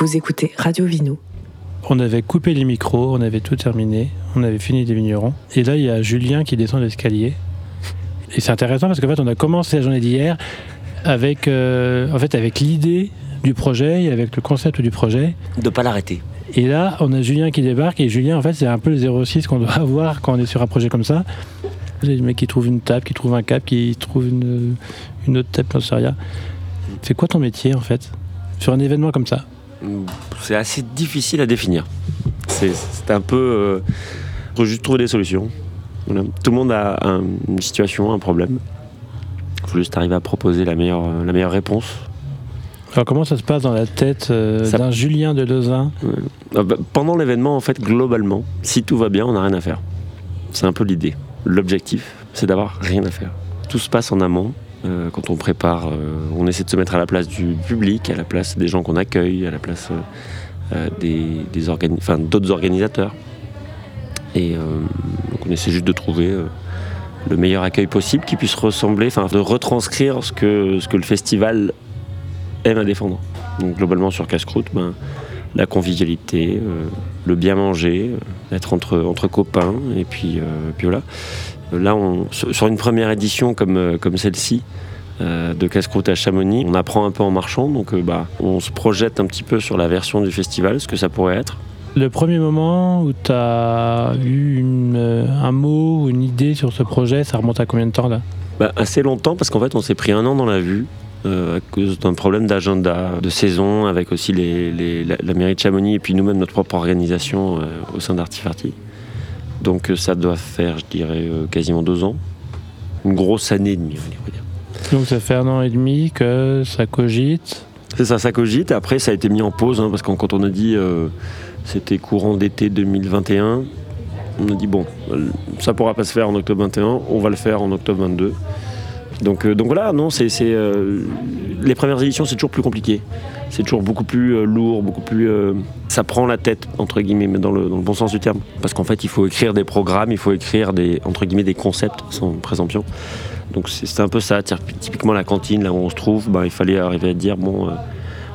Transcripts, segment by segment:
Vous écoutez Radio Vino. On avait coupé les micros, on avait tout terminé, on avait fini des vignerons. Et là, il y a Julien qui descend l'escalier. Et c'est intéressant parce qu'en fait, on a commencé la journée d'hier avec, euh, en fait, avec l'idée du projet et avec le concept du projet. De pas l'arrêter. Et là, on a Julien qui débarque. Et Julien, en fait, c'est un peu le 06 qu'on doit avoir quand on est sur un projet comme ça. Les mecs qui trouvent une table, qui trouvent un cap, qui trouvent une, une autre table, j'en sais rien. C'est quoi ton métier, en fait Sur un événement comme ça? C'est assez difficile à définir. C'est un peu. Il faut juste trouver des solutions. Voilà. Tout le monde a un- une situation, un problème. Il faut juste arriver à proposer la meilleure, la meilleure réponse. Alors, comment ça se passe dans la tête euh, Ça- d'un Julien de Lausanne Euh, bah, Pendant l'événement, en fait, globalement, si tout va bien, on n'a rien à faire. C'est un peu l'idée. L'objectif, c'est d'avoir rien à faire. Tout se passe en amont. Euh, quand on prépare, euh, on essaie de se mettre à la place du public, à la place des gens qu'on accueille, à la place euh, des, d'autres organisateurs. Et donc on essaie juste de trouver le meilleur accueil possible qui puisse ressembler, enfin de retranscrire ce que, le festival aime à défendre. Donc globalement sur Casse-Croûte, ben, la convivialité, le bien manger, être entre, copains, et puis voilà. Là, on, sur une première édition comme, euh, comme celle-ci, euh, de Casse-Croûte à Chamonix, on apprend un peu en marchant, donc euh, bah, on se projette un petit peu sur la version du festival, ce que ça pourrait être. Le premier moment où tu as eu une, euh, un mot ou une idée sur ce projet, ça remonte à combien de temps là? Bah, assez longtemps, parce qu'en fait, on s'est pris un an dans la vue. euh, à cause d'un problème d'agenda, de saison, avec aussi les, les- la, la mairie de Chamonix et puis nous-mêmes notre propre organisation euh, au sein d'Artifarty. Donc euh, ça doit faire, je dirais, euh, quasiment deux ans. Une grosse année et demie, on va dire. Donc ça fait un an et demi que ça cogite. C'est ça, ça cogite. Après, ça a été mis en pause, hein, parce que quand on a dit euh, c'était courant d'été 2021, on a dit bon, ça pourra pas se faire en octobre 21, on va le faire en octobre 22. Donc, euh, donc voilà, non, c'est, c'est, euh, les premières éditions, c'est toujours plus compliqué. C'est toujours beaucoup plus euh, lourd, beaucoup plus. euh, ça prend la tête, entre guillemets, mais dans le, bon sens du terme. Parce qu'en fait, il faut écrire des programmes, il faut écrire des, entre guillemets, des concepts, sans présomption. Donc c'est, un peu ça. Typiquement, la cantine, là où on se trouve, ben, il fallait arriver à dire bon. euh,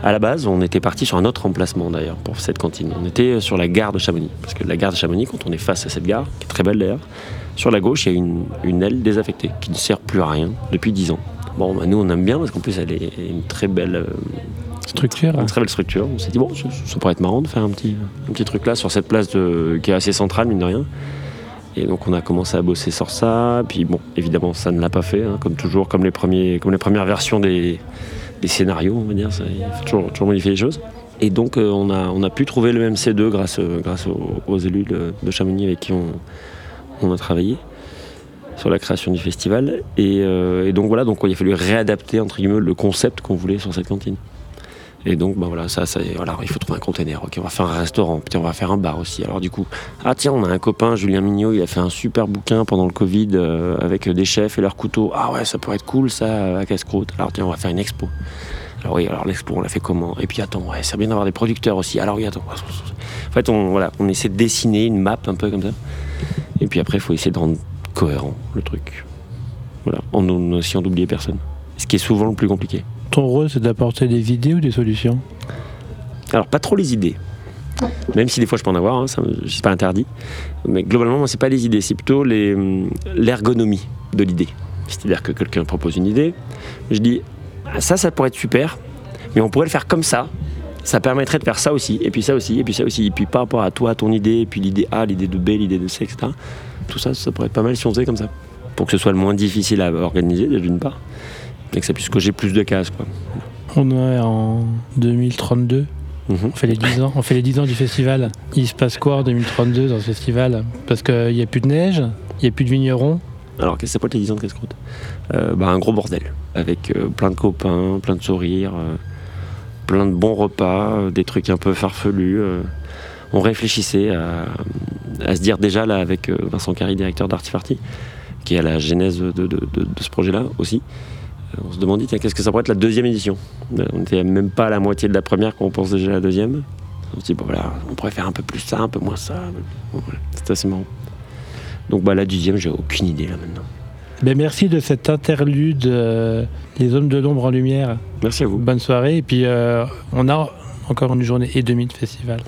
à la base, on était parti sur un autre emplacement d'ailleurs pour cette cantine. On était sur la gare de Chamonix. Parce que la gare de Chamonix, quand on est face à cette gare, qui est très belle d'ailleurs, sur la gauche, il y a une, une aile désaffectée qui ne sert plus à rien depuis 10 ans. Bon, bah, nous on aime bien parce qu'en plus elle est une très belle, Une très belle structure. On s'est dit bon, ça, ça pourrait être marrant de faire un petit, un petit truc là sur cette place qui est assez centrale mine de rien. Et donc on a commencé à bosser sur ça. Puis bon, évidemment ça ne l'a pas fait, hein, comme toujours, comme les, premiers, comme les premières versions des, des scénarios, on va dire. Il faut toujours, modifier les choses. Et donc euh, on, a, on a pu trouver le même C2 grâce, euh, grâce aux, aux élus de, de Chamonix avec qui on, on a travaillé sur la création du festival. Et, euh, et donc voilà, donc il a fallu réadapter entre guillemets le concept qu'on voulait sur cette cantine. Et donc, ben voilà, ça, ça, voilà, il faut trouver un container. Ok, on va faire un restaurant, puis on va faire un bar aussi. Alors du coup, ah tiens, on a un copain, Julien Mignot, il a fait un super bouquin pendant le Covid euh, avec des chefs et leurs couteaux. Ah ouais, ça pourrait être cool ça à casse-croûte. Alors tiens, on va faire une expo. Alors oui, alors l'expo, on l'a fait comment? Et puis attends, ouais, c'est bien d'avoir des producteurs aussi. Alors oui, attends. En fait, on, voilà, on essaie de dessiner une map un peu comme ça. Et puis après, il faut essayer de rendre cohérent le truc. Voilà, en essayant d'oublier personne. Ce qui est souvent le plus compliqué. Ton rôle, c'est d'apporter des idées ou des solutions Alors, pas trop les idées. Même si des fois je peux en avoir, hein, c'est pas interdit. Mais globalement, moi, c'est pas les idées, c'est plutôt l'ergonomie de l'idée. C'est-à-dire que quelqu'un propose une idée, je dis Ah, ça, ça pourrait être super, mais on pourrait le faire comme ça. Ça permettrait de faire ça aussi, et puis ça aussi, et puis ça aussi. Et puis par rapport à toi, ton idée, et puis l'idée A, l'idée de B, l'idée de C, etc. Tout ça, ça pourrait être pas mal si on faisait comme ça. Pour que ce soit le moins difficile à organiser, d'une part, et que ça puisse cocher plus de cases. Quoi. On est en 2032. Mhm. On fait les 10 ans. On fait les 10 ans du festival. Il se passe quoi en 2032 dans ce festival? Parce qu'il n'y a plus de neige, il n'y a plus de vignerons. Alors, qu'est-ce que ça peut être les 10 ans de casse-croûte Euh, bah, Un gros bordel, avec euh, plein de copains, plein de sourires, euh, plein de bons repas, des trucs un peu farfelus. On réfléchissait à, à se dire déjà, là, avec Vincent Carry, directeur d'Artifarty, qui est à la genèse de, de- de- de ce projet-là aussi, on se demandait, tiens, qu'est-ce que ça pourrait être la deuxième édition Euh, On n'était même pas à la moitié de la première quand on pense déjà à la deuxième. On se dit, bon voilà, on pourrait faire un peu plus ça, un peu moins ça. Bon, voilà, C'est assez marrant. Donc bah, la deuxième, j'ai aucune idée là maintenant. Ben, merci de cet interlude, euh, les hommes de l'ombre en lumière. Merci à vous. Bonne soirée. Et puis, euh, on, a, encore une journée et demie de festival.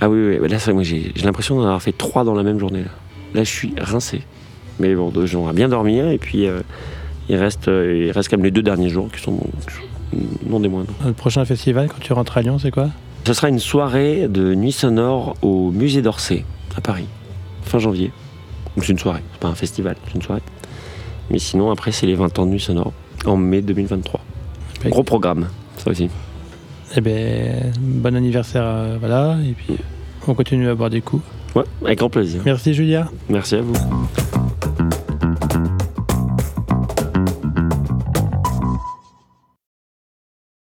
Ah oui, oui, là, moi, j'ai l'impression d'en avoir fait trois dans la même journée. Là, là je suis rincé. Mais bon, on va bien dormir et puis euh, il, reste, il reste quand même les deux derniers jours qui sont non des moindres. Le prochain festival, quand tu rentres à Lyon, c'est quoi? Ce sera une soirée de nuit sonore au musée d'Orsay, à Paris, fin janvier. C'est une soirée, c'est pas un festival, c'est une soirée. Mais sinon, après, c'est les 20 ans de nuit sonore, en mai 2023. Gros programme, ça aussi. Eh bien, bon anniversaire, voilà, et puis on continue à boire des coups. Ouais, avec grand plaisir. Merci Julia. Merci à vous.